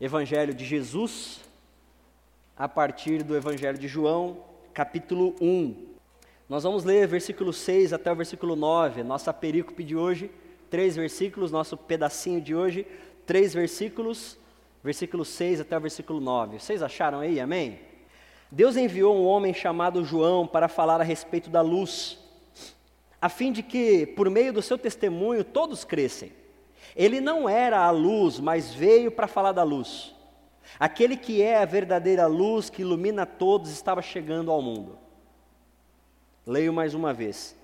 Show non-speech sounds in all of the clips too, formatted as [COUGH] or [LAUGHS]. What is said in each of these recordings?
Evangelho de Jesus, a partir do Evangelho de João, capítulo 1. Nós vamos ler versículo 6 até o versículo 9, nossa perícope de hoje, três versículos, nosso pedacinho de hoje, três versículos, versículo 6 até o versículo 9. Vocês acharam aí, amém? Deus enviou um homem chamado João para falar a respeito da luz, a fim de que, por meio do seu testemunho, todos crescem. Ele não era a luz, mas veio para falar da luz. Aquele que é a verdadeira luz que ilumina todos estava chegando ao mundo. Leio mais uma vez.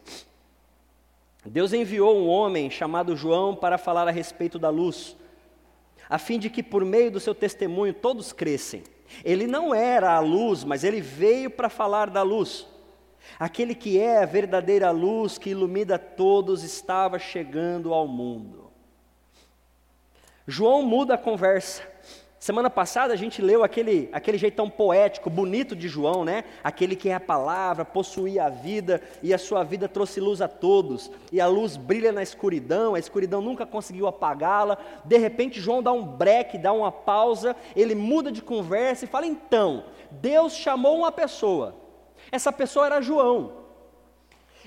Deus enviou um homem chamado João para falar a respeito da luz, a fim de que por meio do seu testemunho todos crescem. Ele não era a luz, mas ele veio para falar da luz. Aquele que é a verdadeira luz que ilumina todos estava chegando ao mundo. João muda a conversa. Semana passada a gente leu aquele, aquele jeitão poético, bonito de João, né? Aquele que é a palavra, possuía a vida e a sua vida trouxe luz a todos. E a luz brilha na escuridão, a escuridão nunca conseguiu apagá-la. De repente João dá um break, dá uma pausa, ele muda de conversa e fala: então, Deus chamou uma pessoa. Essa pessoa era João.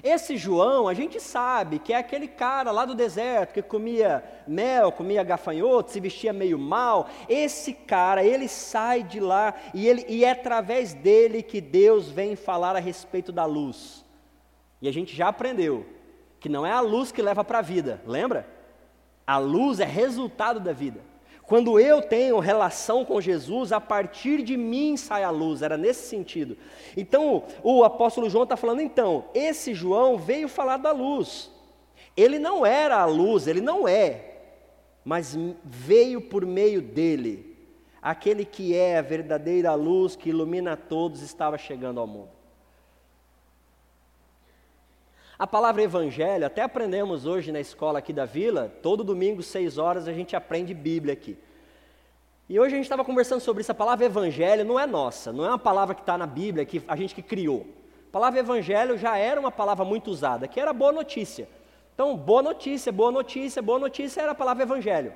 Esse João, a gente sabe que é aquele cara lá do deserto que comia mel, comia gafanhoto, se vestia meio mal. Esse cara, ele sai de lá e, ele, e é através dele que Deus vem falar a respeito da luz. E a gente já aprendeu que não é a luz que leva para a vida, lembra? A luz é resultado da vida. Quando eu tenho relação com Jesus, a partir de mim sai a luz, era nesse sentido. Então, o apóstolo João está falando, então, esse João veio falar da luz. Ele não era a luz, ele não é, mas veio por meio dele. Aquele que é a verdadeira luz que ilumina todos estava chegando ao mundo. A palavra evangelho, até aprendemos hoje na escola aqui da vila, todo domingo, seis horas, a gente aprende Bíblia aqui. E hoje a gente estava conversando sobre isso, a palavra evangelho não é nossa, não é uma palavra que está na Bíblia, que a gente que criou. A palavra evangelho já era uma palavra muito usada, que era boa notícia. Então, boa notícia, boa notícia, boa notícia era a palavra evangelho.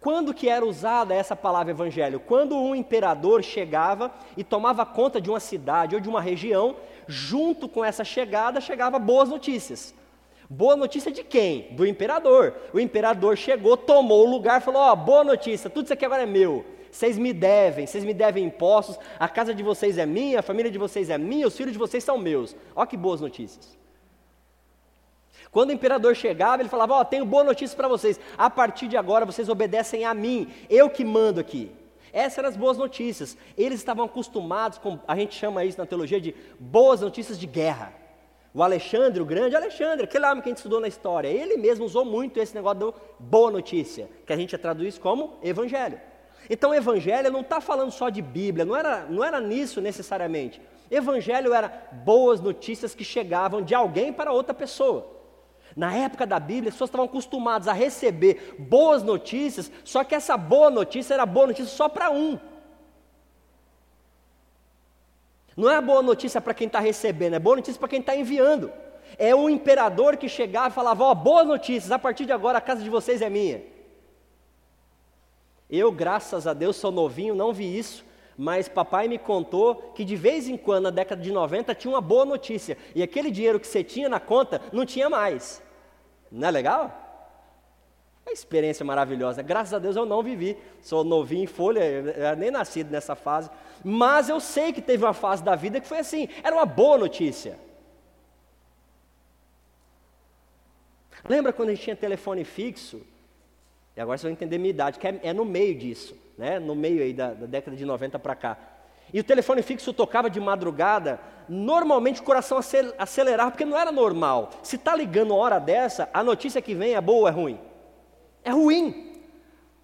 Quando que era usada essa palavra evangelho? Quando um imperador chegava e tomava conta de uma cidade ou de uma região, junto com essa chegada chegava boas notícias. Boa notícia de quem? Do imperador. O imperador chegou, tomou o lugar, falou: Ó, oh, boa notícia, tudo isso aqui agora é meu. Vocês me devem, vocês me devem impostos, a casa de vocês é minha, a família de vocês é minha, os filhos de vocês são meus. Ó que boas notícias. Quando o imperador chegava, ele falava: Ó, oh, tenho boa notícia para vocês. A partir de agora vocês obedecem a mim, eu que mando aqui. Essas eram as boas notícias. Eles estavam acostumados com, a gente chama isso na teologia de boas notícias de guerra. O Alexandre, o grande Alexandre, aquele homem que a gente estudou na história, ele mesmo usou muito esse negócio do boa notícia, que a gente traduz como evangelho. Então, evangelho não está falando só de Bíblia, não era, não era nisso necessariamente. Evangelho era boas notícias que chegavam de alguém para outra pessoa. Na época da Bíblia, as pessoas estavam acostumadas a receber boas notícias, só que essa boa notícia era boa notícia só para um. Não é boa notícia para quem está recebendo, é boa notícia para quem está enviando. É o imperador que chegava e falava: Ó, oh, boas notícias, a partir de agora a casa de vocês é minha. Eu, graças a Deus, sou novinho, não vi isso, mas papai me contou que de vez em quando, na década de 90, tinha uma boa notícia, e aquele dinheiro que você tinha na conta não tinha mais. Não é legal? É uma experiência maravilhosa. Graças a Deus eu não vivi. Sou novinho em folha, nem nascido nessa fase. Mas eu sei que teve uma fase da vida que foi assim. Era uma boa notícia. Lembra quando a gente tinha telefone fixo? E agora você vai entender minha idade, que é, é no meio disso, né? no meio aí da, da década de 90 para cá. E o telefone fixo tocava de madrugada, normalmente o coração acelerava, porque não era normal. Se está ligando uma hora dessa, a notícia que vem é boa ou é ruim? É ruim.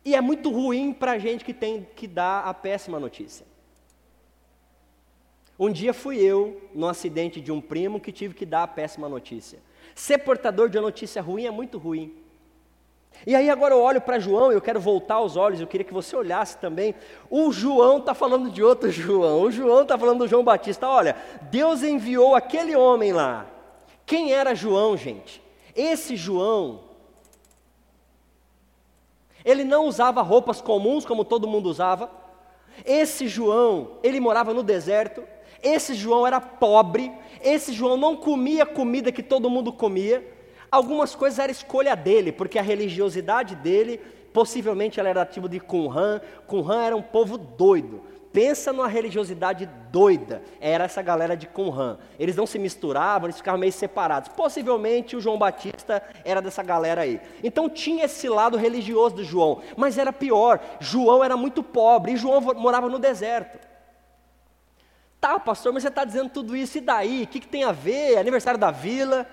E é muito ruim para a gente que tem que dar a péssima notícia. Um dia fui eu no acidente de um primo que tive que dar a péssima notícia. Ser portador de uma notícia ruim é muito ruim. E aí agora eu olho para João, eu quero voltar os olhos, eu queria que você olhasse também. O João está falando de outro [LAUGHS] João, o João está falando do João Batista. Olha, Deus enviou aquele homem lá. Quem era João, gente? Esse João Ele não usava roupas comuns como todo mundo usava. Esse João, ele morava no deserto. Esse João era pobre. Esse João não comia comida que todo mundo comia. Algumas coisas era escolha dele, porque a religiosidade dele, possivelmente ela era tipo de Qumran. Qumran era um povo doido. Pensa numa religiosidade doida. Era essa galera de Qumran. Eles não se misturavam, eles ficavam meio separados. Possivelmente o João Batista era dessa galera aí. Então tinha esse lado religioso do João. Mas era pior. João era muito pobre e João morava no deserto. Tá, pastor, mas você está dizendo tudo isso, e daí? O que, que tem a ver? Aniversário da vila?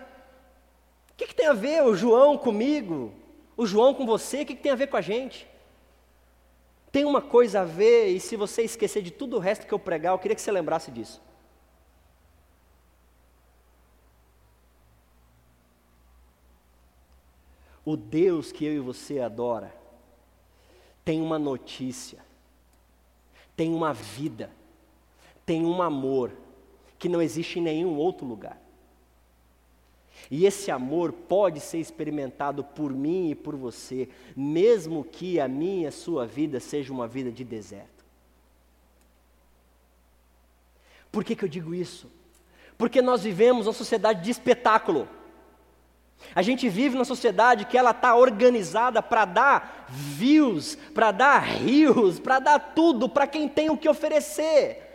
Que, que tem a ver o João comigo? O João com você? O que, que tem a ver com a gente? tem uma coisa a ver, e se você esquecer de tudo o resto que eu pregar, eu queria que você lembrasse disso. O Deus que eu e você adora tem uma notícia, tem uma vida, tem um amor que não existe em nenhum outro lugar. E esse amor pode ser experimentado por mim e por você, mesmo que a minha e a sua vida seja uma vida de deserto. Por que, que eu digo isso? Porque nós vivemos uma sociedade de espetáculo. A gente vive numa sociedade que ela está organizada para dar views, para dar rios, para dar tudo para quem tem o que oferecer.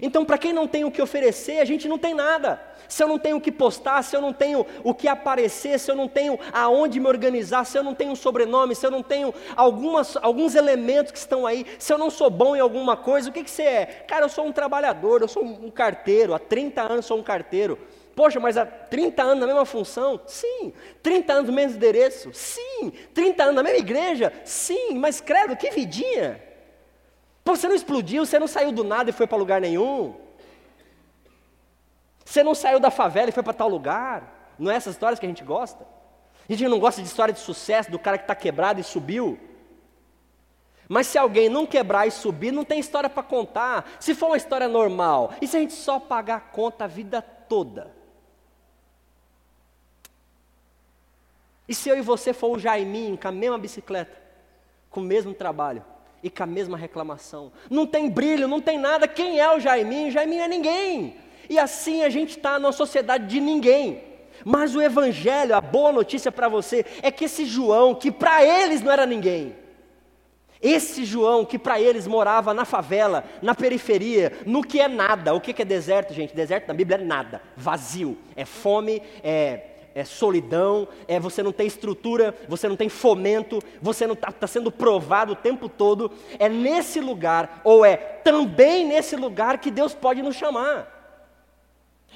Então, para quem não tem o que oferecer, a gente não tem nada. Se eu não tenho o que postar, se eu não tenho o que aparecer, se eu não tenho aonde me organizar, se eu não tenho um sobrenome, se eu não tenho algumas, alguns elementos que estão aí, se eu não sou bom em alguma coisa, o que, que você é? Cara, eu sou um trabalhador, eu sou um carteiro, há 30 anos sou um carteiro. Poxa, mas há 30 anos na mesma função? Sim. 30 anos no mesmo endereço? Sim. 30 anos na mesma igreja? Sim. Mas credo, que vidinha! Pô, você não explodiu, você não saiu do nada e foi para lugar nenhum. Você não saiu da favela e foi para tal lugar. Não é essas histórias que a gente gosta? A gente não gosta de história de sucesso do cara que está quebrado e subiu. Mas se alguém não quebrar e subir, não tem história para contar. Se for uma história normal, e se a gente só pagar a conta a vida toda? E se eu e você for o Jaiminho com a mesma bicicleta, com o mesmo trabalho? E com a mesma reclamação. Não tem brilho, não tem nada. Quem é o Jaiminho? Jaiminho é ninguém. E assim a gente está numa sociedade de ninguém. Mas o Evangelho, a boa notícia para você, é que esse João, que para eles não era ninguém, esse João, que para eles morava na favela, na periferia, no que é nada. O que é deserto, gente? Deserto na Bíblia é nada, vazio, é fome, é é solidão, é você não tem estrutura, você não tem fomento, você não está tá sendo provado o tempo todo. É nesse lugar, ou é também nesse lugar que Deus pode nos chamar.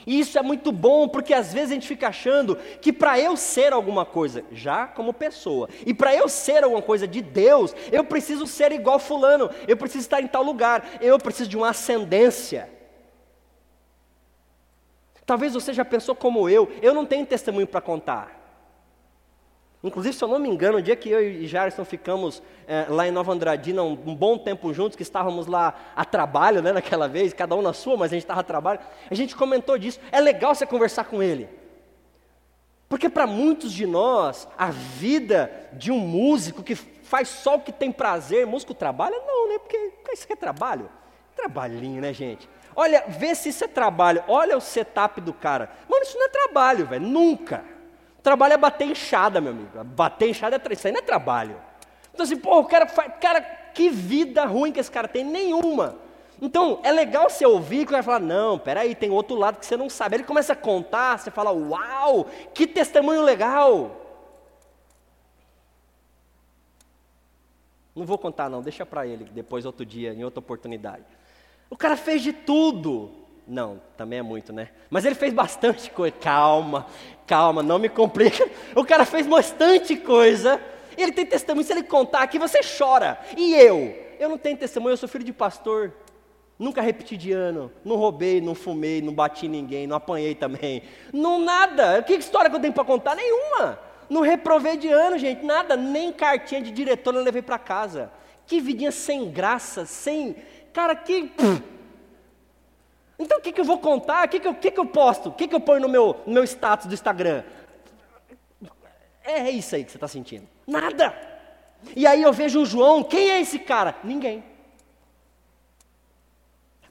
E isso é muito bom, porque às vezes a gente fica achando que para eu ser alguma coisa, já como pessoa, e para eu ser alguma coisa de Deus, eu preciso ser igual Fulano, eu preciso estar em tal lugar, eu preciso de uma ascendência. Talvez você já pensou como eu, eu não tenho testemunho para contar. Inclusive, se eu não me engano, o dia que eu e Jarson ficamos é, lá em Nova Andradina um, um, bom tempo juntos, que estávamos lá a trabalho, né, naquela vez, cada um na sua, mas a gente estava a trabalho, a gente comentou disso. É legal você conversar com ele. Porque para muitos de nós, a vida de um músico que faz só o que tem prazer, músico trabalha? Não, né? Porque isso é trabalho. Trabalhinho, né, gente? Olha, vê se isso é trabalho. Olha o setup do cara. Mano, isso não é trabalho, velho. Nunca. Trabalho é bater enxada, meu amigo. Bater enxada é isso aí não é trabalho. Então assim, pô, o cara faz. Cara, que vida ruim que esse cara tem? Nenhuma. Então, é legal você ouvir que vai falar, não, peraí, tem outro lado que você não sabe. Ele começa a contar, você fala, uau, que testemunho legal. Não vou contar não, deixa para ele depois outro dia, em outra oportunidade. O cara fez de tudo. Não, também é muito, né? Mas ele fez bastante coisa. Calma, calma, não me complica. O cara fez bastante coisa. Ele tem testemunho. Se ele contar aqui, você chora. E eu? Eu não tenho testemunho, eu sou filho de pastor. Nunca repeti de ano. Não roubei, não fumei, não bati ninguém, não apanhei também. Não nada. Que história que eu tenho para contar? Nenhuma. Não reprovei de ano, gente, nada. Nem cartinha de diretor eu levei para casa. Que vidinha sem graça, sem Cara, que. Então o que, que eu vou contar? O que, que, eu, que, que eu posto? O que, que eu ponho no meu, no meu status do Instagram? É, é isso aí que você está sentindo. Nada. E aí eu vejo o João, quem é esse cara? Ninguém.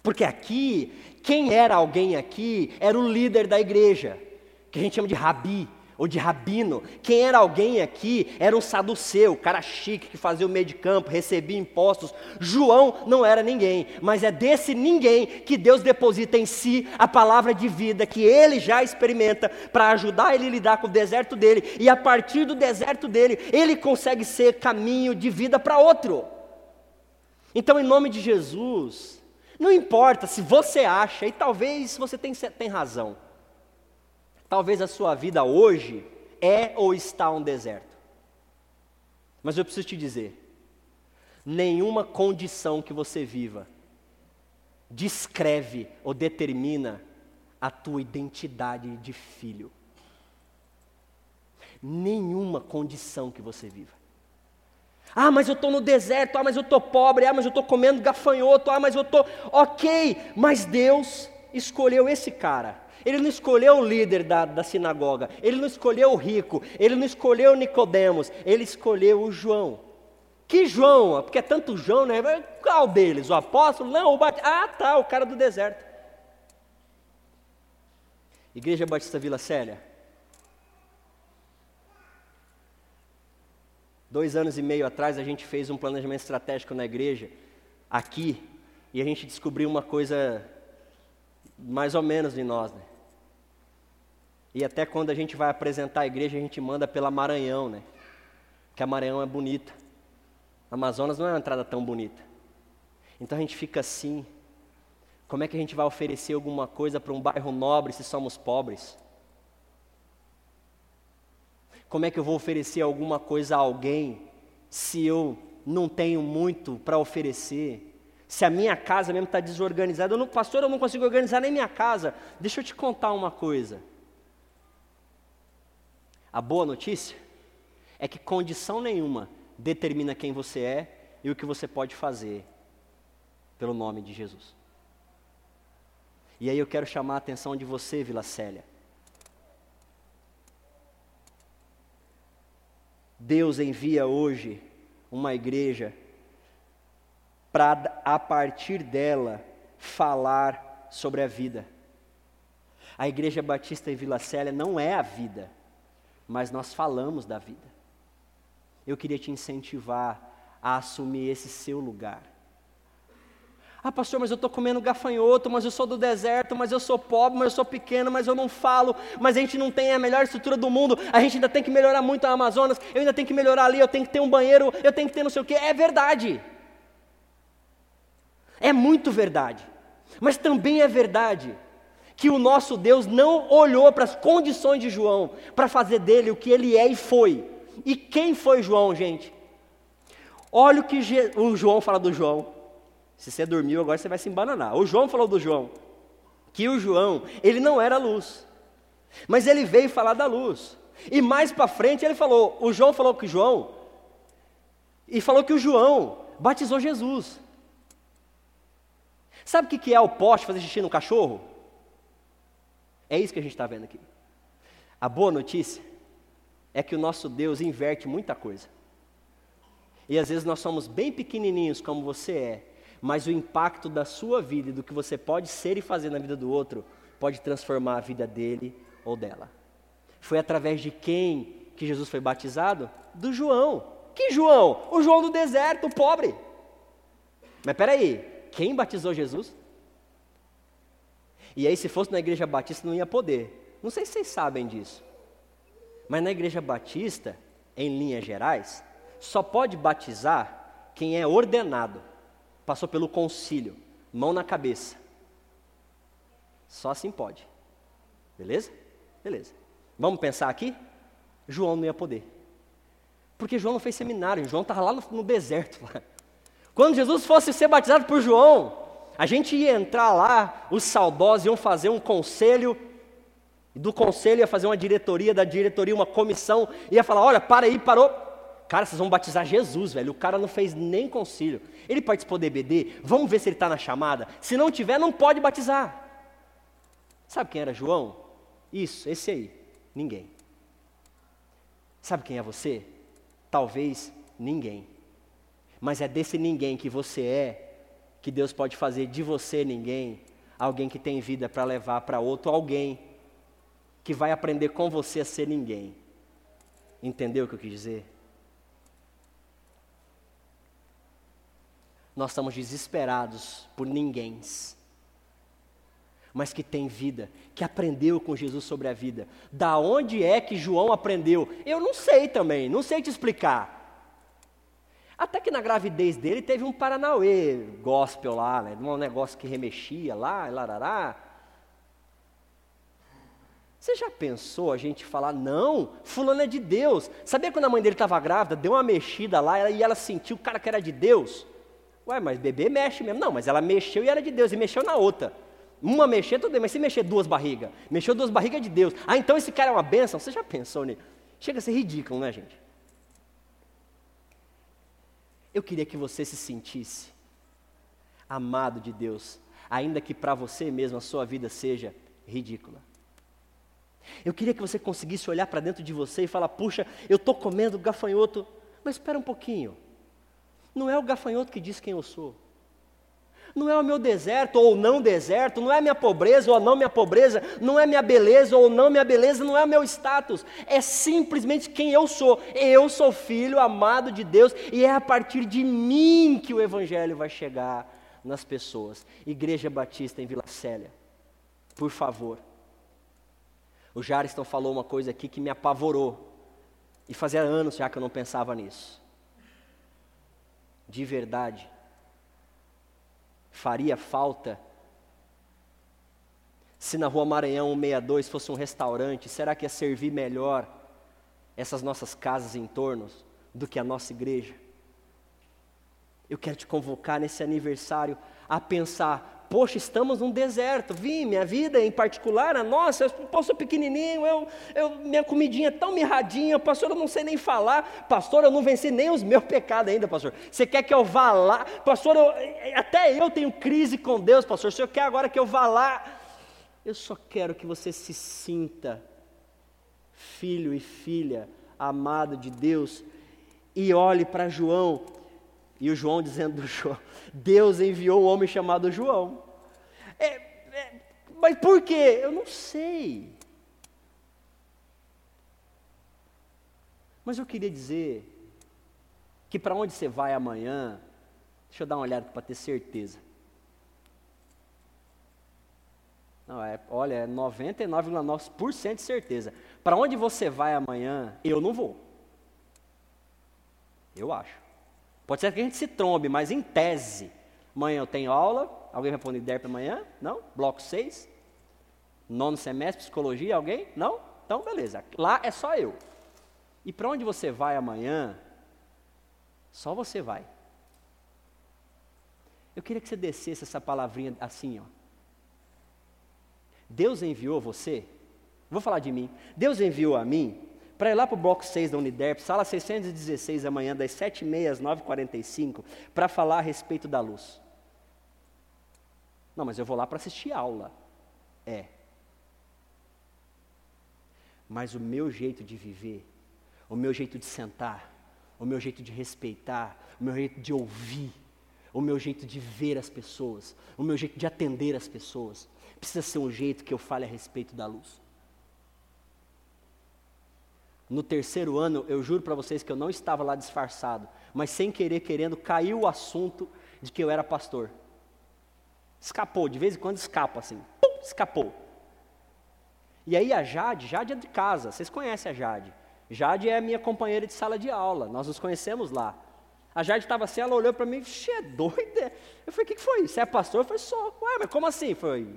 Porque aqui, quem era alguém aqui era o líder da igreja, que a gente chama de rabi ou de rabino. Quem era alguém aqui era um saduceu, cara chique que fazia o meio de campo, recebia impostos. João não era ninguém, mas é desse ninguém que Deus deposita em si a palavra de vida que ele já experimenta para ajudar ele a lidar com o deserto dele, e a partir do deserto dele, ele consegue ser caminho de vida para outro. Então, em nome de Jesus, não importa se você acha, e talvez você tenha, tem razão Talvez a sua vida hoje é ou está um deserto. Mas eu preciso te dizer: nenhuma condição que você viva descreve ou determina a tua identidade de filho. Nenhuma condição que você viva. Ah, mas eu estou no deserto, ah, mas eu estou pobre, ah, mas eu estou comendo gafanhoto, ah, mas eu estou. Ok, mas Deus escolheu esse cara ele não escolheu o líder da, da sinagoga, ele não escolheu o rico, ele não escolheu Nicodemos, ele escolheu o João. Que João? Porque é tanto João, né? Qual deles? O apóstolo? Não, o Batista. Ah, tá, o cara do deserto. Igreja Batista Vila Célia. Dois anos e meio atrás a gente fez um planejamento estratégico na igreja, aqui, e a gente descobriu uma coisa mais ou menos de nós, né? E até quando a gente vai apresentar a igreja, a gente manda pela Maranhão, né? Que a Maranhão é bonita. Amazonas não é uma entrada tão bonita. Então a gente fica assim. Como é que a gente vai oferecer alguma coisa para um bairro nobre se somos pobres? Como é que eu vou oferecer alguma coisa a alguém se eu não tenho muito para oferecer? Se a minha casa mesmo está desorganizada, eu não, pastor, eu não consigo organizar nem minha casa. Deixa eu te contar uma coisa. A boa notícia é que condição nenhuma determina quem você é e o que você pode fazer pelo nome de Jesus. E aí eu quero chamar a atenção de você, Vila Célia. Deus envia hoje uma igreja para, a partir dela, falar sobre a vida. A Igreja Batista em Vila Célia não é a vida, mas nós falamos da vida. Eu queria te incentivar a assumir esse seu lugar. Ah, pastor, mas eu estou comendo gafanhoto, mas eu sou do deserto, mas eu sou pobre, mas eu sou pequeno, mas eu não falo, mas a gente não tem a melhor estrutura do mundo, a gente ainda tem que melhorar muito a Amazonas, eu ainda tenho que melhorar ali, eu tenho que ter um banheiro, eu tenho que ter não sei o quê. É verdade. É muito verdade. Mas também é verdade que o nosso Deus não olhou para as condições de João para fazer dele o que ele é e foi. E quem foi João, gente? Olha o que Je o João fala do João. Se você dormiu, agora você vai se embananar. O João falou do João. Que o João, ele não era luz. Mas ele veio falar da luz. E mais para frente ele falou, o João falou que João, e falou que o João batizou Jesus. Sabe o que é o poste fazer xixi no cachorro? É isso que a gente está vendo aqui. A boa notícia é que o nosso Deus inverte muita coisa. E às vezes nós somos bem pequenininhos como você é, mas o impacto da sua vida e do que você pode ser e fazer na vida do outro pode transformar a vida dele ou dela. Foi através de quem que Jesus foi batizado? Do João. Que João? O João do deserto, o pobre. Mas peraí, quem batizou Jesus? E aí, se fosse na igreja batista, não ia poder. Não sei se vocês sabem disso. Mas na igreja batista, em linhas gerais, só pode batizar quem é ordenado, passou pelo concílio, mão na cabeça. Só assim pode. Beleza? Beleza. Vamos pensar aqui? João não ia poder. Porque João não fez seminário, João estava lá no, no deserto. [LAUGHS] Quando Jesus fosse ser batizado por João, a gente ia entrar lá, os saudosos iam fazer um conselho, do conselho ia fazer uma diretoria, da diretoria uma comissão, ia falar: olha, para aí, parou. Cara, vocês vão batizar Jesus, velho. O cara não fez nem concílio. Ele participou do EBD, vamos ver se ele está na chamada. Se não tiver, não pode batizar. Sabe quem era João? Isso, esse aí. Ninguém. Sabe quem é você? Talvez Ninguém. Mas é desse ninguém que você é, que Deus pode fazer de você ninguém, alguém que tem vida para levar para outro alguém, que vai aprender com você a ser ninguém. Entendeu o que eu quis dizer? Nós estamos desesperados por ninguém, mas que tem vida, que aprendeu com Jesus sobre a vida. Da onde é que João aprendeu? Eu não sei também, não sei te explicar. Até que na gravidez dele teve um Paranauê gospel lá, né? um negócio que remexia lá, larará. Você já pensou a gente falar, não, fulano é de Deus. Sabia quando a mãe dele estava grávida, deu uma mexida lá e ela sentiu o cara que era de Deus? Ué, mas bebê mexe mesmo. Não, mas ela mexeu e era de Deus, e mexeu na outra. Uma mexer, tudo bem, mas se mexer duas barrigas, mexeu duas barrigas de Deus. Ah, então esse cara é uma bênção? Você já pensou nisso? Chega a ser ridículo, né, gente? Eu queria que você se sentisse amado de Deus, ainda que para você mesmo a sua vida seja ridícula. Eu queria que você conseguisse olhar para dentro de você e falar: puxa, eu estou comendo gafanhoto, mas espera um pouquinho. Não é o gafanhoto que diz quem eu sou. Não é o meu deserto ou não deserto, não é minha pobreza ou não minha pobreza, não é minha beleza ou não minha beleza, não é meu status, é simplesmente quem eu sou. Eu sou filho amado de Deus e é a partir de mim que o Evangelho vai chegar nas pessoas. Igreja Batista em Vila Célia, por favor. O Jariston falou uma coisa aqui que me apavorou, e fazia anos já que eu não pensava nisso. De verdade, faria falta se na rua Maranhão 162 fosse um restaurante, será que ia servir melhor essas nossas casas em torno do que a nossa igreja? Eu quero te convocar nesse aniversário a pensar poxa, estamos num deserto, vi, minha vida em particular, a nossa, eu sou pequenininho, eu, eu, minha comidinha é tão mirradinha, pastor, eu não sei nem falar, pastor, eu não venci nem os meus pecados ainda, pastor, você quer que eu vá lá, pastor, eu, até eu tenho crise com Deus, pastor, o senhor quer agora que eu vá lá, eu só quero que você se sinta filho e filha amado de Deus, e olhe para João e o João dizendo do João, Deus enviou um homem chamado João. É, é, mas por quê? Eu não sei. Mas eu queria dizer que para onde você vai amanhã, deixa eu dar uma olhada para ter certeza. Não, é, olha, é 99,9% de certeza. Para onde você vai amanhã, eu não vou. Eu acho. Pode ser que a gente se trombe, mas em tese. Amanhã eu tenho aula. Alguém vai pôr IDERP amanhã? Não? Bloco 6? Nono semestre, psicologia? Alguém? Não? Então, beleza. Lá é só eu. E para onde você vai amanhã? Só você vai. Eu queria que você descesse essa palavrinha assim, ó. Deus enviou você? Vou falar de mim. Deus enviou a mim para ir lá para o bloco 6 da Uniderp, sala 616 amanhã, das 7h30 às 9h45, para falar a respeito da luz. Não, mas eu vou lá para assistir aula. É. Mas o meu jeito de viver, o meu jeito de sentar, o meu jeito de respeitar, o meu jeito de ouvir, o meu jeito de ver as pessoas, o meu jeito de atender as pessoas, precisa ser um jeito que eu fale a respeito da luz. No terceiro ano, eu juro para vocês que eu não estava lá disfarçado, mas sem querer, querendo, caiu o assunto de que eu era pastor. Escapou, de vez em quando escapa assim, pum, escapou. E aí a Jade, Jade é de casa, vocês conhecem a Jade. Jade é minha companheira de sala de aula, nós nos conhecemos lá. A Jade estava assim, ela olhou para mim, xe, é doida. Eu falei, o que, que foi? Você é pastor? Eu falei, sou. Ué, mas como assim? Foi,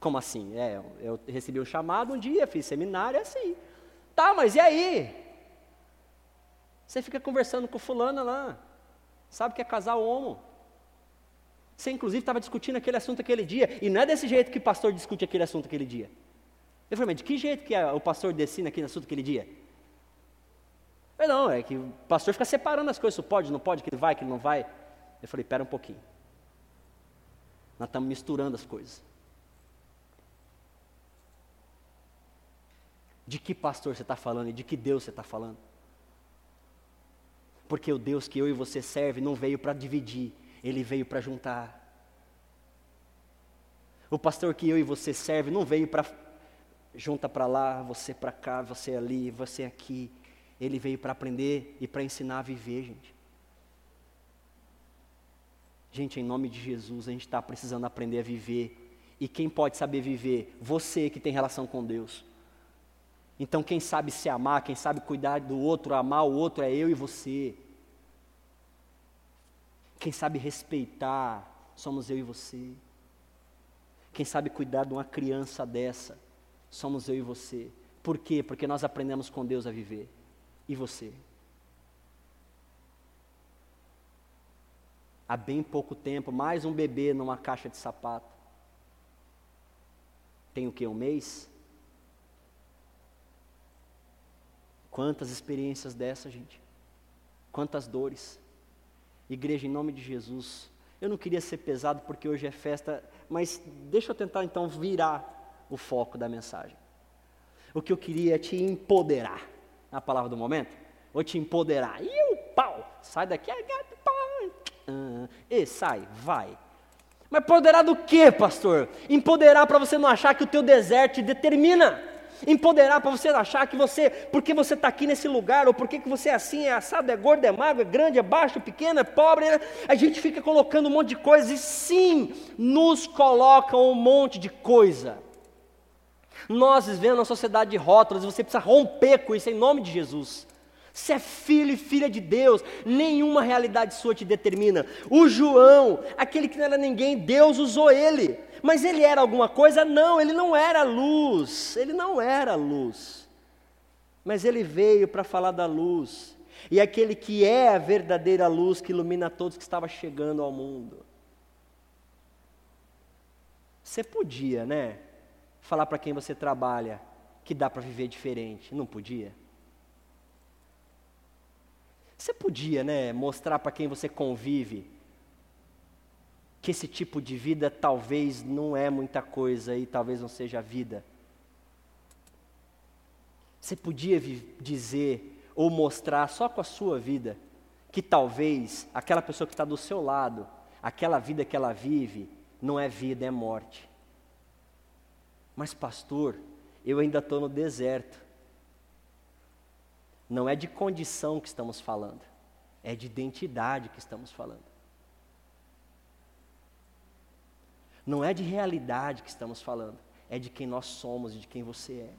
como assim? É, eu recebi um chamado um dia, fiz seminário, é assim. Tá, mas e aí? Você fica conversando com fulano lá, sabe que é casal homo. Você inclusive estava discutindo aquele assunto aquele dia, e não é desse jeito que o pastor discute aquele assunto aquele dia. Eu falei, mas de que jeito que o pastor descina aquele assunto aquele dia? Eu não, é que o pastor fica separando as coisas, pode, não pode, que ele vai, que ele não vai. Eu falei, espera um pouquinho. Nós estamos misturando as coisas. De que pastor você está falando e de que Deus você está falando? Porque o Deus que eu e você serve não veio para dividir, ele veio para juntar. O pastor que eu e você serve não veio para junta para lá, você para cá, você ali, você aqui. Ele veio para aprender e para ensinar a viver, gente. Gente, em nome de Jesus, a gente está precisando aprender a viver. E quem pode saber viver? Você que tem relação com Deus. Então, quem sabe se amar, quem sabe cuidar do outro, amar o outro é eu e você. Quem sabe respeitar, somos eu e você. Quem sabe cuidar de uma criança dessa, somos eu e você. Por quê? Porque nós aprendemos com Deus a viver. E você? Há bem pouco tempo, mais um bebê numa caixa de sapato. Tem o que? Um mês? Quantas experiências dessa, gente? Quantas dores. Igreja, em nome de Jesus. Eu não queria ser pesado porque hoje é festa, mas deixa eu tentar então virar o foco da mensagem. O que eu queria é te empoderar. A palavra do momento? Vou te empoderar. E o pau! Sai daqui, ah, e sai, vai. Mas empoderar do que, pastor? Empoderar para você não achar que o teu deserto te determina empoderar para você achar que você, porque você está aqui nesse lugar, ou porque que você é assim, é assado, é gordo, é magro, é grande, é baixo, é pequeno, é pobre, né? a gente fica colocando um monte de coisa, e sim, nos colocam um monte de coisa. Nós vivemos uma sociedade de rótulos, e você precisa romper com isso em nome de Jesus. Você é filho e filha de Deus, nenhuma realidade sua te determina. O João, aquele que não era ninguém, Deus usou ele. Mas ele era alguma coisa? Não, ele não era luz. Ele não era luz. Mas ele veio para falar da luz. E aquele que é a verdadeira luz que ilumina todos que estava chegando ao mundo. Você podia, né? Falar para quem você trabalha que dá para viver diferente. Não podia? Você podia, né, mostrar para quem você convive que esse tipo de vida talvez não é muita coisa e talvez não seja a vida. Você podia dizer ou mostrar só com a sua vida que talvez aquela pessoa que está do seu lado, aquela vida que ela vive, não é vida, é morte. Mas, pastor, eu ainda estou no deserto. Não é de condição que estamos falando, é de identidade que estamos falando. Não é de realidade que estamos falando, é de quem nós somos e de quem você é.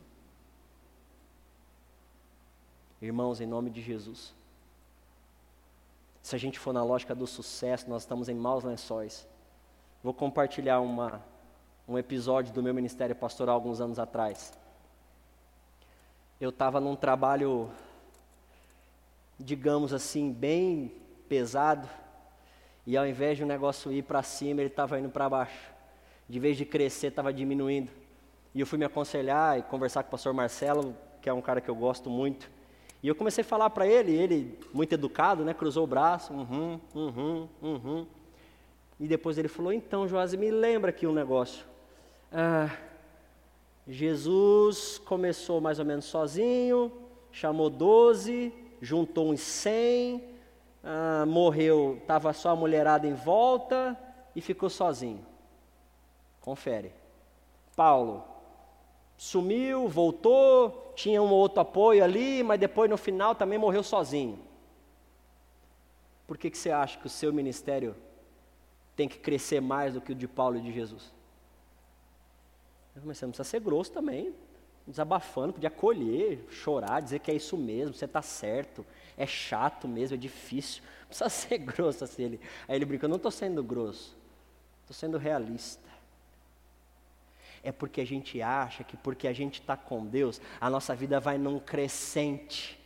Irmãos, em nome de Jesus. Se a gente for na lógica do sucesso, nós estamos em maus lençóis. Vou compartilhar uma, um episódio do meu ministério pastoral alguns anos atrás. Eu estava num trabalho, digamos assim, bem pesado, e ao invés de o negócio ir para cima, ele estava indo para baixo de vez de crescer, estava diminuindo. E eu fui me aconselhar e conversar com o pastor Marcelo, que é um cara que eu gosto muito. E eu comecei a falar para ele, ele, muito educado, né, cruzou o braço, uhum, uhum, uhum. E depois ele falou, então, Joás, me lembra aqui um negócio. Ah, Jesus começou mais ou menos sozinho, chamou doze, juntou uns cem, ah, morreu, estava só a mulherada em volta e ficou sozinho. Confere. Paulo sumiu, voltou, tinha um outro apoio ali, mas depois no final também morreu sozinho. Por que, que você acha que o seu ministério tem que crescer mais do que o de Paulo e de Jesus? Mas você não precisa ser grosso também, desabafando, podia acolher, chorar, dizer que é isso mesmo, você está certo, é chato mesmo, é difícil, [LAUGHS] não precisa ser grosso assim. Ele, aí ele brinca, eu não estou sendo grosso, estou sendo realista é porque a gente acha que porque a gente está com Deus, a nossa vida vai num crescente.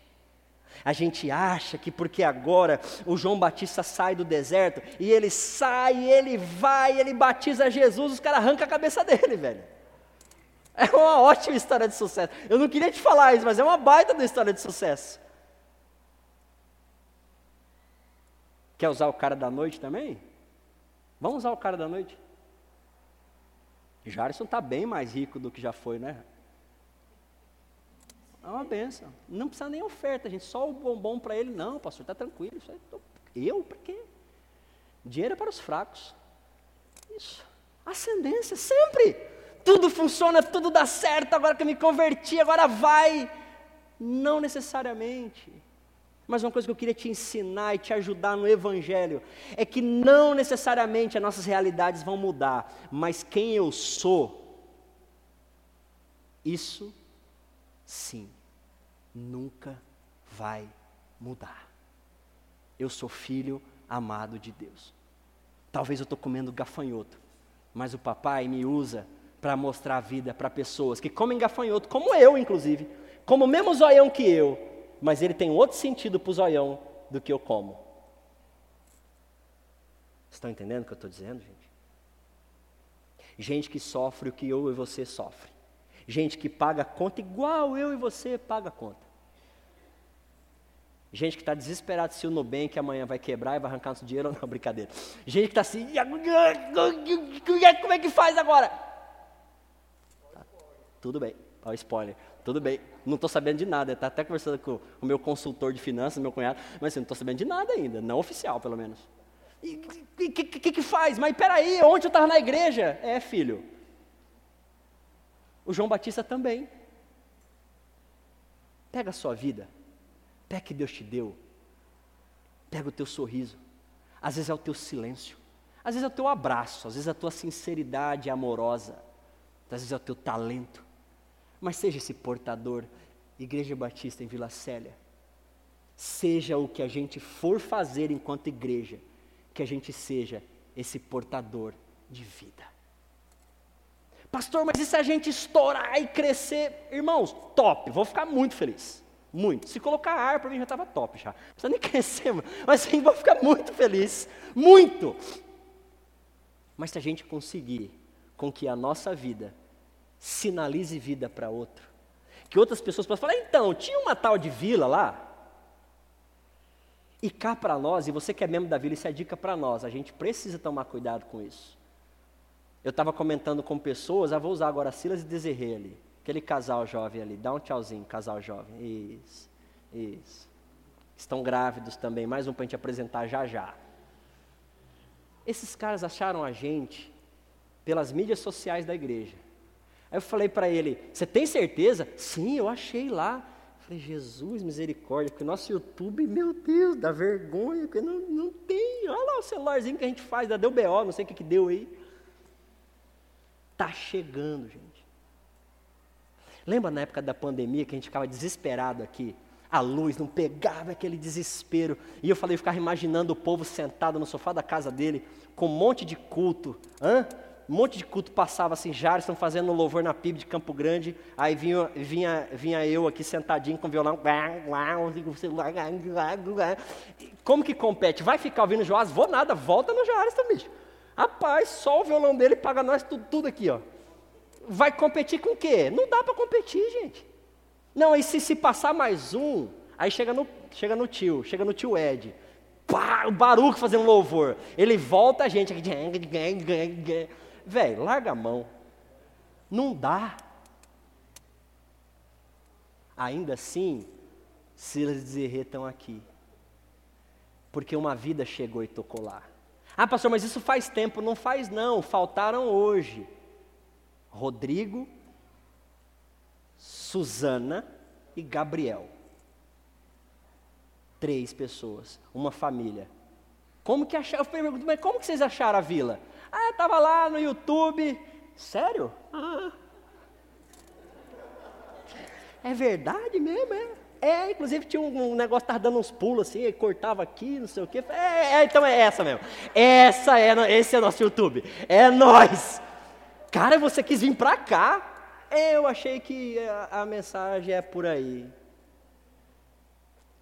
A gente acha que porque agora o João Batista sai do deserto e ele sai, ele vai, ele batiza Jesus, os caras arrancam a cabeça [LAUGHS] dele, velho. É uma ótima história de sucesso. Eu não queria te falar isso, mas é uma baita da história de sucesso. Quer usar o cara da noite também? Vamos usar o cara da noite? Jarson está bem mais rico do que já foi, né? é uma benção. Não precisa nem oferta, gente, só o bombom para ele. Não, pastor, está tranquilo. Eu? Para quê? Dinheiro é para os fracos. Isso. Ascendência, sempre. Tudo funciona, tudo dá certo, agora que eu me converti, agora vai. Não necessariamente. Mas uma coisa que eu queria te ensinar e te ajudar no Evangelho é que não necessariamente as nossas realidades vão mudar, mas quem eu sou, isso sim, nunca vai mudar. Eu sou filho amado de Deus. Talvez eu estou comendo gafanhoto, mas o papai me usa para mostrar a vida para pessoas que comem gafanhoto, como eu, inclusive, como o mesmo zoião que eu, mas ele tem outro sentido para o zoião do que eu como. Estão entendendo o que eu estou dizendo, gente? Gente que sofre o que eu e você sofre. Gente que paga conta igual eu e você paga conta. Gente que está desesperado se o Nubank amanhã vai quebrar e vai arrancar nosso dinheiro. Não, [LAUGHS] brincadeira. Gente que está assim, como é que faz agora? Tudo bem, olha o spoiler. Tudo bem, não estou sabendo de nada. Está até conversando com o meu consultor de finanças, meu cunhado, mas assim, não estou sabendo de nada ainda, não oficial pelo menos. E o que, que, que, faz? Mas peraí, ontem eu estava na igreja. É, filho. O João Batista também. Pega a sua vida, pega o que Deus te deu, pega o teu sorriso, às vezes é o teu silêncio, às vezes é o teu abraço, às vezes é a tua sinceridade amorosa, às vezes é o teu talento, mas seja esse portador, Igreja Batista em Vila Célia. Seja o que a gente for fazer enquanto igreja, que a gente seja esse portador de vida. Pastor, mas e se a gente estourar e crescer? Irmãos, top, vou ficar muito feliz. Muito. Se colocar ar para mim já estava top já. Não precisa nem [LAUGHS] crescer, mas sim, vou ficar muito feliz. Muito. Mas se a gente conseguir com que a nossa vida sinalize vida para outro. Que outras pessoas possam falar, então, tinha uma tal de vila lá. E cá para nós, e você que é membro da vila, isso é dica para nós, a gente precisa tomar cuidado com isso. Eu estava comentando com pessoas, ah, vou usar agora Silas e Desirê ali, aquele casal jovem ali, dá um tchauzinho, casal jovem, isso, isso. Estão grávidos também, mais um para a gente apresentar já já. Esses caras acharam a gente pelas mídias sociais da igreja. Aí eu falei para ele: Você tem certeza? Sim, eu achei lá. Eu falei: Jesus, misericórdia, porque o nosso YouTube, meu Deus, dá vergonha, porque não, não tem. Olha lá o celularzinho que a gente faz, deu BO, não sei o que, que deu aí. Está chegando, gente. Lembra na época da pandemia que a gente ficava desesperado aqui? A luz não pegava aquele desespero. E eu falei, eu ficava imaginando o povo sentado no sofá da casa dele, com um monte de culto. Hã? Um monte de culto passava assim, já estão fazendo louvor na PIB de Campo Grande, aí vinha, vinha, vinha eu aqui sentadinho com o violão, como que compete? Vai ficar ouvindo Joás? Vou nada, volta no Joás também. Rapaz, só o violão dele paga nós tudo, tudo aqui, ó. Vai competir com o quê? Não dá para competir, gente. Não, e se, se passar mais um, aí chega no, chega no tio, chega no tio Ed, pá, o Baruco fazendo louvor. Ele volta a gente Velho, larga a mão. Não dá. Ainda assim, Silas e Zerê estão aqui. Porque uma vida chegou e tocou lá. Ah, pastor, mas isso faz tempo. Não faz, não. Faltaram hoje. Rodrigo, Suzana e Gabriel. Três pessoas, uma família. Como que acharam? Eu pergunto, mas como que vocês acharam a vila? Ah, estava lá no YouTube. Sério? Ah. É verdade mesmo, é? É, inclusive tinha um, negócio que estava dando uns pulos assim, cortava aqui, não sei o quê. É, é, então é essa mesmo. Essa é, esse é nosso YouTube. É nós. Cara, você quis vir para cá. Eu achei que a, a mensagem é por aí.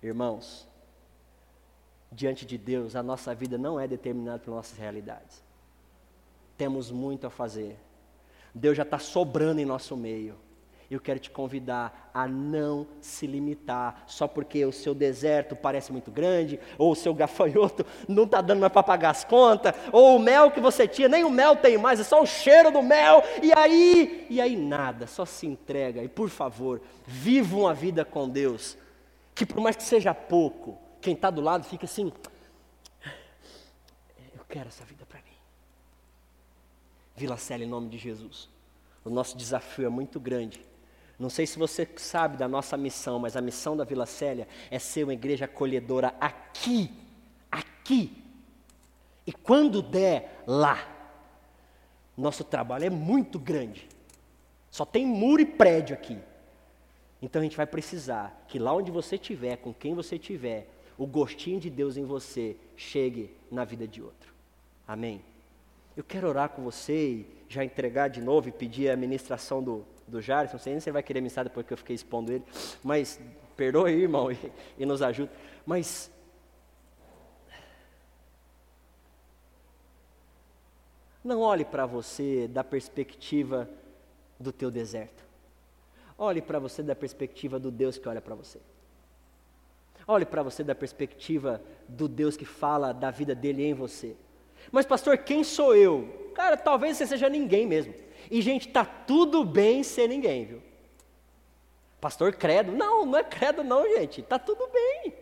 Irmãos, diante de Deus, a nossa vida não é determinada por nossas realidades temos muito a fazer. Deus já está sobrando em nosso meio. Eu quero te convidar a não se limitar só porque o seu deserto parece muito grande, ou o seu gafanhoto [LAUGHS] não está dando mais para pagar as contas, ou o mel que você tinha, nem o mel tem mais, é só o cheiro do mel, e aí, e aí nada, só se entrega. E por favor, viva uma vida com Deus, que por mais que seja pouco, quem está do lado fica assim: eu quero essa vida para. Vila Célia, em nome de Jesus. O nosso desafio é muito grande não sei se você sabe da nossa missão, mas a missão da Vila Célia é ser uma igreja acolhedora aqui, aqui. E quando der lá, nosso trabalho é muito grande. Só tem muro e prédio aqui. Então a gente vai precisar que lá onde você estiver, com quem você estiver, o gostinho de Deus em você chegue na vida de outro. Amém? Eu quero orar com você e já entregar de novo e pedir a ministração do, do Jairus, não sei nem se ele vai querer ensinar depois que eu fiquei expondo ele, mas perdoe irmão, e, e nos ajude. Mas não olhe para você da perspectiva do teu deserto. Olhe para você da perspectiva do Deus que olha para você. Olhe para você da perspectiva do Deus que fala da vida dele em você. Mas, pastor, quem sou eu? Cara, talvez você seja ninguém mesmo. E, gente, tá tudo bem ser ninguém, viu? Pastor, credo. Não, não é credo, não, gente. Tá tudo bem.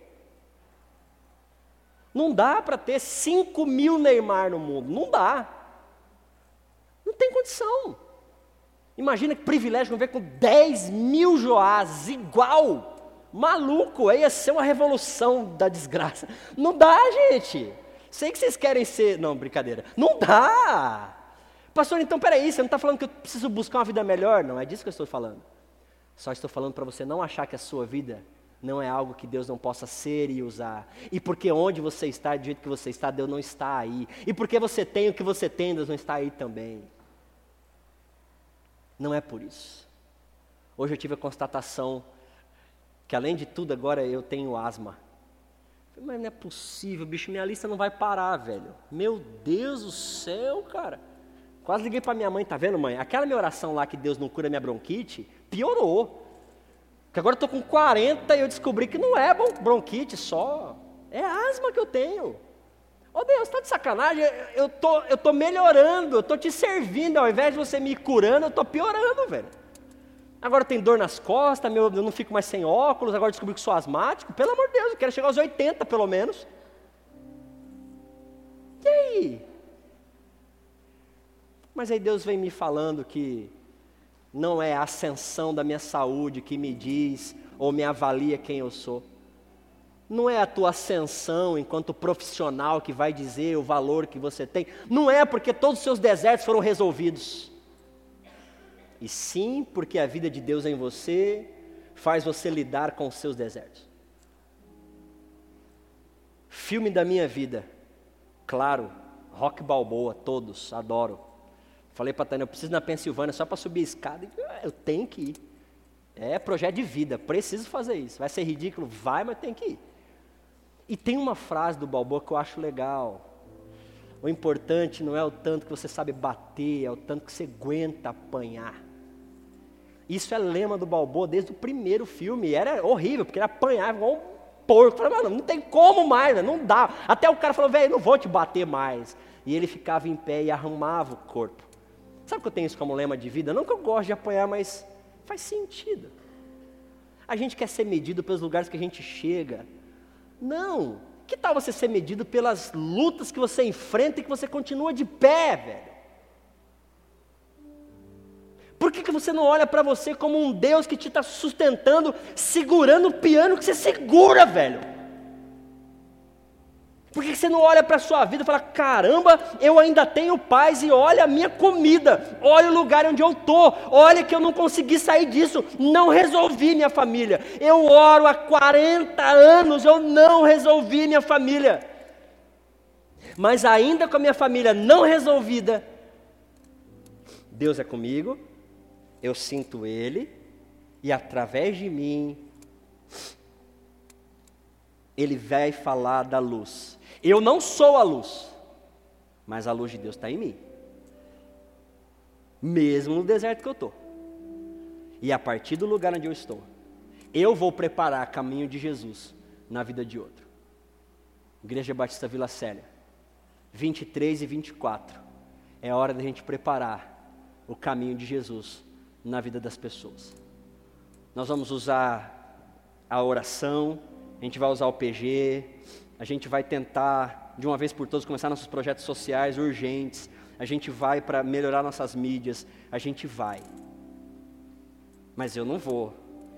Não dá para ter 5 mil Neymar no mundo. Não dá. Não tem condição. Imagina que privilégio não ver com 10 mil Joás igual. Maluco, aí ia ser uma revolução da desgraça. Não dá, gente. Sei que vocês querem ser. Não, brincadeira. Não dá. Pastor, então peraí, você não está falando que eu preciso buscar uma vida melhor? Não é disso que eu estou falando. Só estou falando para você não achar que a sua vida não é algo que Deus não possa ser e usar. E porque onde você está, do jeito que você está, Deus não está aí. E porque você tem o que você tem, Deus não está aí também. Não é por isso. Hoje eu tive a constatação que além de tudo agora eu tenho asma. Mas não é possível, bicho, minha lista não vai parar, velho. Meu Deus do céu, cara. Quase liguei para minha mãe, tá vendo, mãe? Aquela minha oração lá que Deus não cura minha bronquite, piorou. Porque agora eu tô com 40 e eu descobri que não é bronquite só. É asma que eu tenho. Ô oh, Deus, tá de sacanagem? Eu tô, eu tô melhorando, eu tô te servindo. Ao invés de você me curando, eu tô piorando, velho. Agora tem dor nas costas, meu, eu não fico mais sem óculos, agora descobri que sou asmático. Pelo amor de Deus, eu quero chegar aos 80 pelo menos. E aí? Mas aí Deus vem me falando que não é a ascensão da minha saúde que me diz ou me avalia quem eu sou. Não é a tua ascensão enquanto profissional que vai dizer o valor que você tem. Não é porque todos os seus desertos foram resolvidos. E sim porque a vida de Deus em você faz você lidar com os seus desertos. Filme da minha vida. Claro, Rock Balboa, todos, adoro. Falei para Tânia, eu preciso ir na Pensilvânia só para subir a escada. Ah, eu tenho que ir. É projeto de vida, preciso fazer isso. Vai ser ridículo? Vai, mas tem que ir. E tem uma frase do Balboa que eu acho legal. O importante não é o tanto que você sabe bater, é o tanto que você aguenta apanhar. Isso é lema do Balboa desde o primeiro filme. Era horrível, porque ele apanhava igual um porco. Falei, mano, não tem como mais, não dá. Até o cara falou, velho, não vou te bater mais. E ele ficava em pé e arrumava o corpo. Sabe que eu tenho isso como lema de vida? Não que eu gosto de apanhar, mas faz sentido. A gente quer ser medido pelos lugares que a gente chega. Não. Que tal você ser medido pelas lutas que você enfrenta e que você continua de pé, velho? Por que, que você não olha para você como um Deus que te está sustentando, segurando o piano que você segura, velho? Por que você não olha para a sua vida e fala: caramba, eu ainda tenho paz e olha a minha comida, olha o lugar onde eu estou, olha que eu não consegui sair disso, não resolvi minha família. Eu oro há 40 anos, eu não resolvi minha família. Mas ainda com a minha família não resolvida, Deus é comigo, eu sinto Ele, e através de mim, Ele vai falar da luz. Eu não sou a luz, mas a luz de Deus está em mim. Mesmo no deserto que eu estou. E a partir do lugar onde eu estou, eu vou preparar caminho de Jesus na vida de outro. Igreja Batista Vila Célia, 23 e 24. É hora da gente preparar o caminho de Jesus na vida das pessoas. Nós vamos usar a oração, a gente vai usar o PG, a gente vai tentar, de uma vez por todas, começar nossos projetos sociais urgentes, a gente vai para melhorar nossas mídias, a gente vai. Mas eu não vou,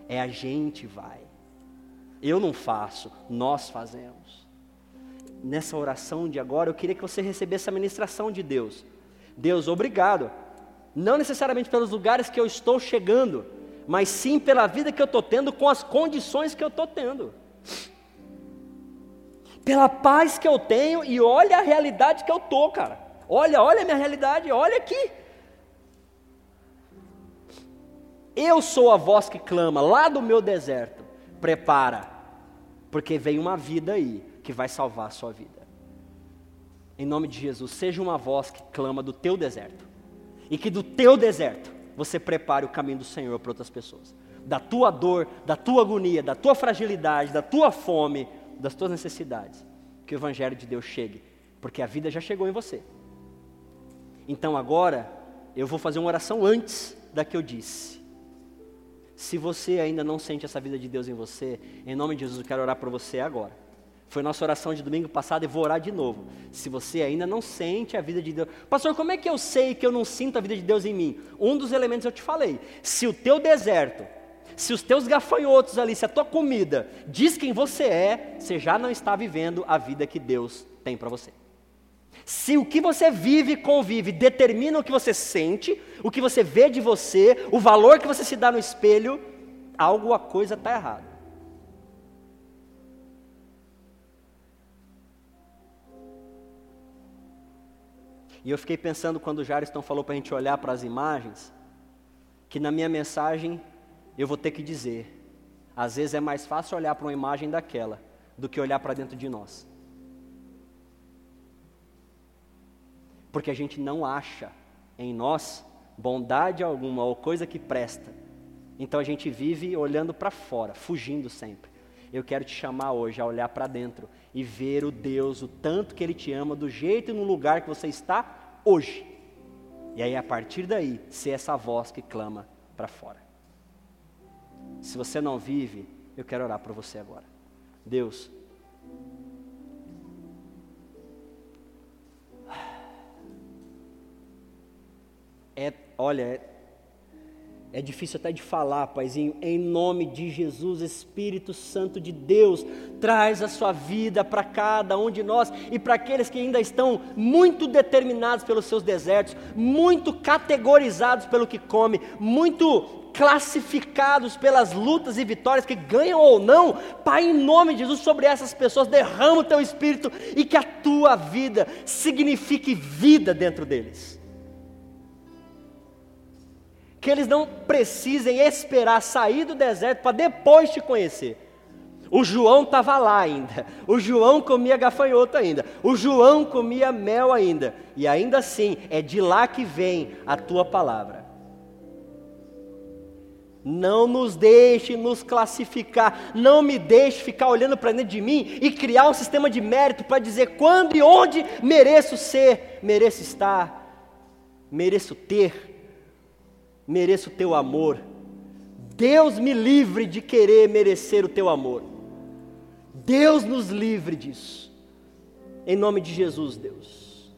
é a gente vai. Eu não faço, nós fazemos. Nessa oração de agora, eu queria que você recebesse a ministração de Deus. Deus, obrigado. Não necessariamente pelos lugares que eu estou chegando, mas sim pela vida que eu estou tendo com as condições que eu estou tendo. Pela paz que eu tenho e olha a realidade que eu estou, cara. Olha, olha a minha realidade, olha aqui. Eu sou a voz que clama lá do meu deserto. Prepara, porque vem uma vida aí que vai salvar a sua vida. Em nome de Jesus, seja uma voz que clama do teu deserto. E que do teu deserto você prepare o caminho do Senhor para outras pessoas. Da tua dor, da tua agonia, da tua fragilidade, da tua fome, das tuas necessidades. Que o Evangelho de Deus chegue, porque a vida já chegou em você. Então agora, eu vou fazer uma oração antes da que eu disse. Se você ainda não sente essa vida de Deus em você, em nome de Jesus eu quero orar por você agora. Foi nossa oração de domingo passado e vou orar de novo. Se você ainda não sente a vida de Deus, pastor, como é que eu sei que eu não sinto a vida de Deus em mim? Um dos elementos eu te falei. Se o teu deserto, se os teus gafanhotos ali, se a tua comida diz quem você é, você já não está vivendo a vida que Deus tem para você. Se o que você vive e convive determina o que você sente, o que você vê de você, o valor que você se dá no espelho, algo a coisa está errada. E eu fiquei pensando quando o Jairson falou para a gente olhar para as imagens, que na minha mensagem eu vou ter que dizer, às vezes é mais fácil olhar para uma imagem daquela do que olhar para dentro de nós. porque a gente não acha em nós bondade alguma ou coisa que presta. Então a gente vive olhando para fora, fugindo sempre. Eu quero te chamar hoje a olhar para dentro e ver o Deus, o tanto que Ele te ama, do jeito e no lugar que você está hoje. E aí, a partir daí, ser essa voz que clama para fora. Se você não vive, eu quero orar por você agora. Deus, é, olha, é, difícil até de falar, Paizinho, em nome de Jesus, Espírito Santo de Deus, traz a sua vida para cada um de nós e para aqueles que ainda estão muito determinados pelos seus desertos, muito categorizados pelo que come, muito classificados pelas lutas e vitórias que ganham ou não, Pai, em nome de Jesus, sobre essas pessoas, derrama o teu espírito e que a tua vida signifique vida dentro deles que eles não precisem esperar sair do deserto para depois te conhecer. O João estava lá ainda, o João comia gafanhoto ainda, o João comia mel ainda, e ainda assim é de lá que vem a tua palavra. Não nos deixe nos classificar, não me deixe ficar olhando para dentro de mim e criar um sistema de mérito para dizer quando e onde mereço ser, mereço estar, mereço ter mereço o teu amor. Deus me livre de querer merecer o teu amor. Deus nos livre disso. Em nome de Jesus, Deus.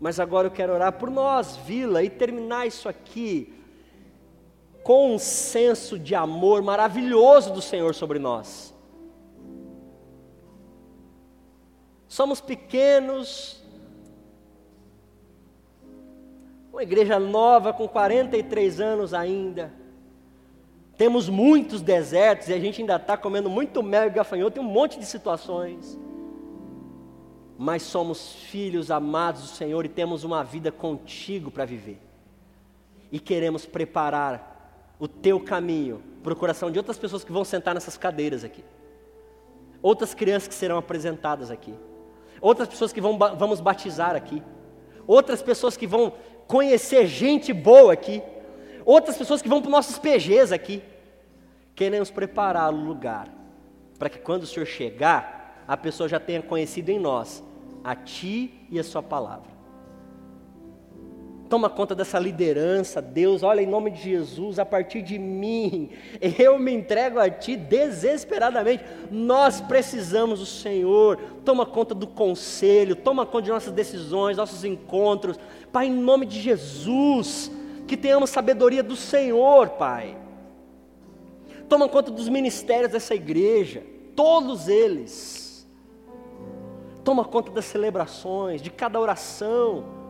Mas agora eu quero orar por nós, vila, e terminar isso aqui com um senso de amor maravilhoso do Senhor sobre nós. Somos pequenos, Uma igreja nova com 43 anos ainda. Temos muitos desertos e a gente ainda está comendo muito mel e gafanhoto, tem um monte de situações. Mas somos filhos amados do Senhor e temos uma vida contigo para viver. E queremos preparar o teu caminho para o coração de outras pessoas que vão sentar nessas cadeiras aqui. Outras crianças que serão apresentadas aqui. Outras pessoas que vão, vamos batizar aqui. Outras pessoas que vão conhecer gente boa aqui, Outras pessoas que vão para os nossos PGs aqui. Queremos preparar o lugar para que quando o Senhor chegar, a pessoa já tenha conhecido em nós a Ti e a Sua palavra. Toma conta dessa liderança, Deus, olha, em nome de Jesus, a partir de mim, [LAUGHS] eu me entrego a Ti desesperadamente. Nós precisamos do Senhor. Toma conta do conselho, toma conta de nossas decisões, nossos encontros. Pai, em nome de Jesus, que tenhamos sabedoria do Senhor, Pai. Toma conta dos ministérios dessa igreja, todos eles. Toma conta das celebrações, de cada oração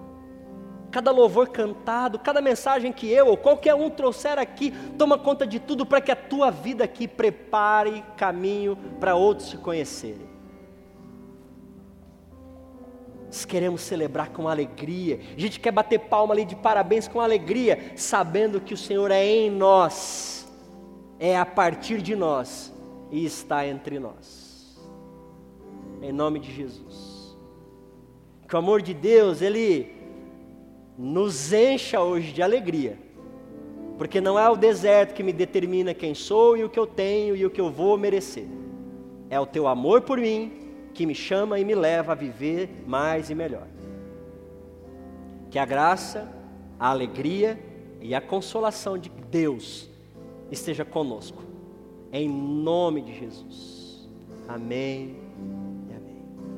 cada louvor cantado, cada mensagem que eu ou qualquer um trouxer aqui, toma conta de tudo para que a tua vida aqui prepare caminho para outros te conhecerem. Nós queremos celebrar com alegria, a gente quer bater palma ali de parabéns com alegria, sabendo que o Senhor é em nós, é a partir de nós e está entre nós. Em nome de Jesus. Que o amor de Deus, Ele nos encha hoje de alegria, porque não é o deserto que me determina quem sou e o que eu tenho e o que eu vou merecer, é o teu amor por mim que me chama e me leva a viver mais e melhor. Que a graça, a alegria e a consolação de Deus esteja conosco, em nome de Jesus. Amém